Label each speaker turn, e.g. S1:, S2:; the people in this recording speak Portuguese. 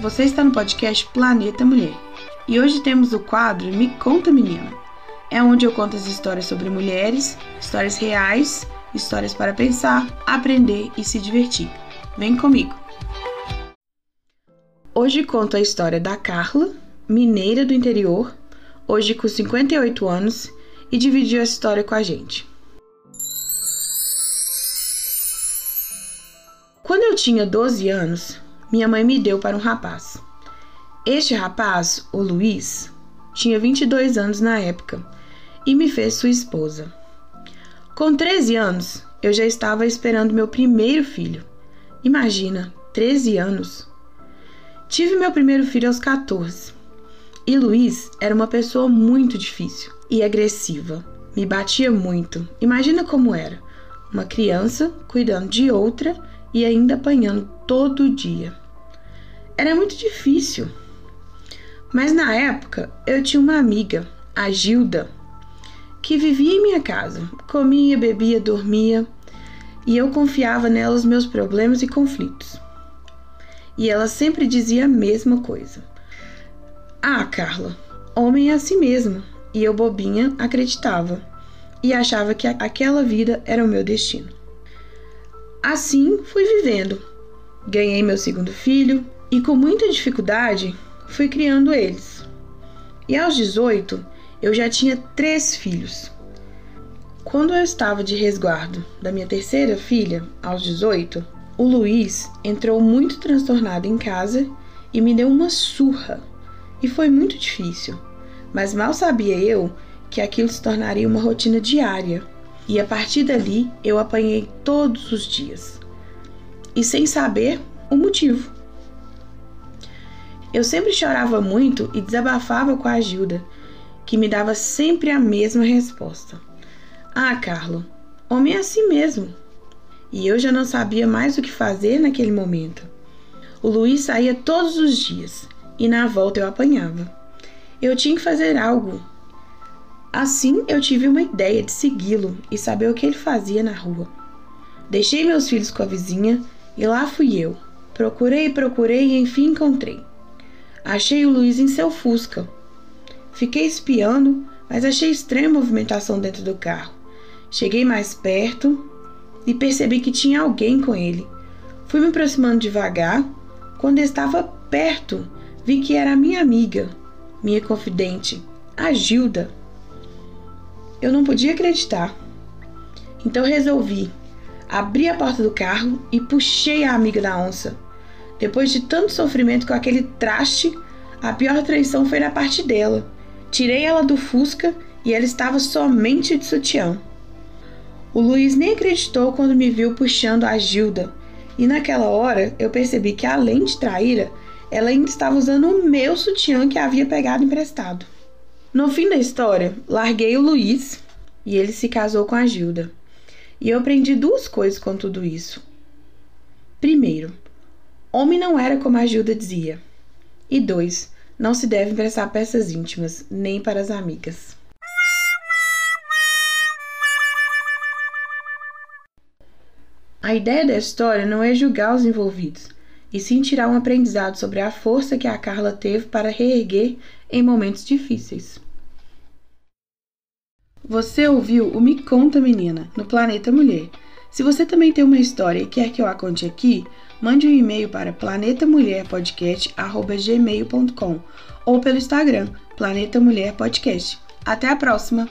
S1: Você está no podcast Planeta Mulher e hoje temos o quadro Me Conta Menina. É onde eu conto as histórias sobre mulheres, histórias reais, histórias para pensar, aprender e se divertir. Vem comigo! Hoje conto a história da Carla, mineira do interior, hoje com 58 anos, e dividiu a história com a gente. Quando eu tinha 12 anos, minha mãe me deu para um rapaz. Este rapaz, o Luiz, tinha 22 anos na época e me fez sua esposa. Com 13 anos, eu já estava esperando meu primeiro filho. Imagina, 13 anos. Tive meu primeiro filho aos 14. E Luiz era uma pessoa muito difícil e agressiva. Me batia muito. Imagina como era. Uma criança cuidando de outra e ainda apanhando todo dia. Era muito difícil. Mas na época eu tinha uma amiga, a Gilda, que vivia em minha casa, comia, bebia, dormia, e eu confiava nela os meus problemas e conflitos. E ela sempre dizia a mesma coisa. Ah, Carla, homem é assim mesmo. E eu, bobinha, acreditava e achava que aquela vida era o meu destino. Assim fui vivendo. Ganhei meu segundo filho, e com muita dificuldade fui criando eles. E aos 18 eu já tinha três filhos. Quando eu estava de resguardo da minha terceira filha, aos 18, o Luiz entrou muito transtornado em casa e me deu uma surra. E foi muito difícil, mas mal sabia eu que aquilo se tornaria uma rotina diária. E a partir dali eu apanhei todos os dias. E sem saber o motivo. Eu sempre chorava muito e desabafava com a Gilda, que me dava sempre a mesma resposta. Ah, Carlo, homem é assim mesmo. E eu já não sabia mais o que fazer naquele momento. O Luiz saía todos os dias e na volta eu apanhava. Eu tinha que fazer algo. Assim eu tive uma ideia de segui-lo e saber o que ele fazia na rua. Deixei meus filhos com a vizinha e lá fui eu. Procurei, procurei e enfim encontrei. Achei o Luiz em seu Fusca. Fiquei espiando, mas achei estranha a movimentação dentro do carro. Cheguei mais perto e percebi que tinha alguém com ele. Fui me aproximando devagar. Quando estava perto, vi que era minha amiga, minha confidente, a Gilda. Eu não podia acreditar. Então resolvi. Abri a porta do carro e puxei a amiga da onça. Depois de tanto sofrimento com aquele traste, a pior traição foi na parte dela. Tirei ela do Fusca e ela estava somente de sutiã. O Luiz nem acreditou quando me viu puxando a Gilda, e naquela hora eu percebi que, além de traíra, ela ainda estava usando o meu sutiã que havia pegado emprestado. No fim da história, larguei o Luiz e ele se casou com a Gilda. E eu aprendi duas coisas com tudo isso. Primeiro, Homem não era como a Gilda dizia. E dois, não se deve emprestar peças íntimas, nem para as amigas. A ideia da história não é julgar os envolvidos, e sim tirar um aprendizado sobre a força que a Carla teve para reerguer em momentos difíceis. Você ouviu o Me Conta Menina, no Planeta Mulher. Se você também tem uma história e quer que eu a conte aqui, mande um e-mail para planetamulherpodcast.gmail.com ou pelo Instagram, Planeta Mulher Podcast. Até a próxima!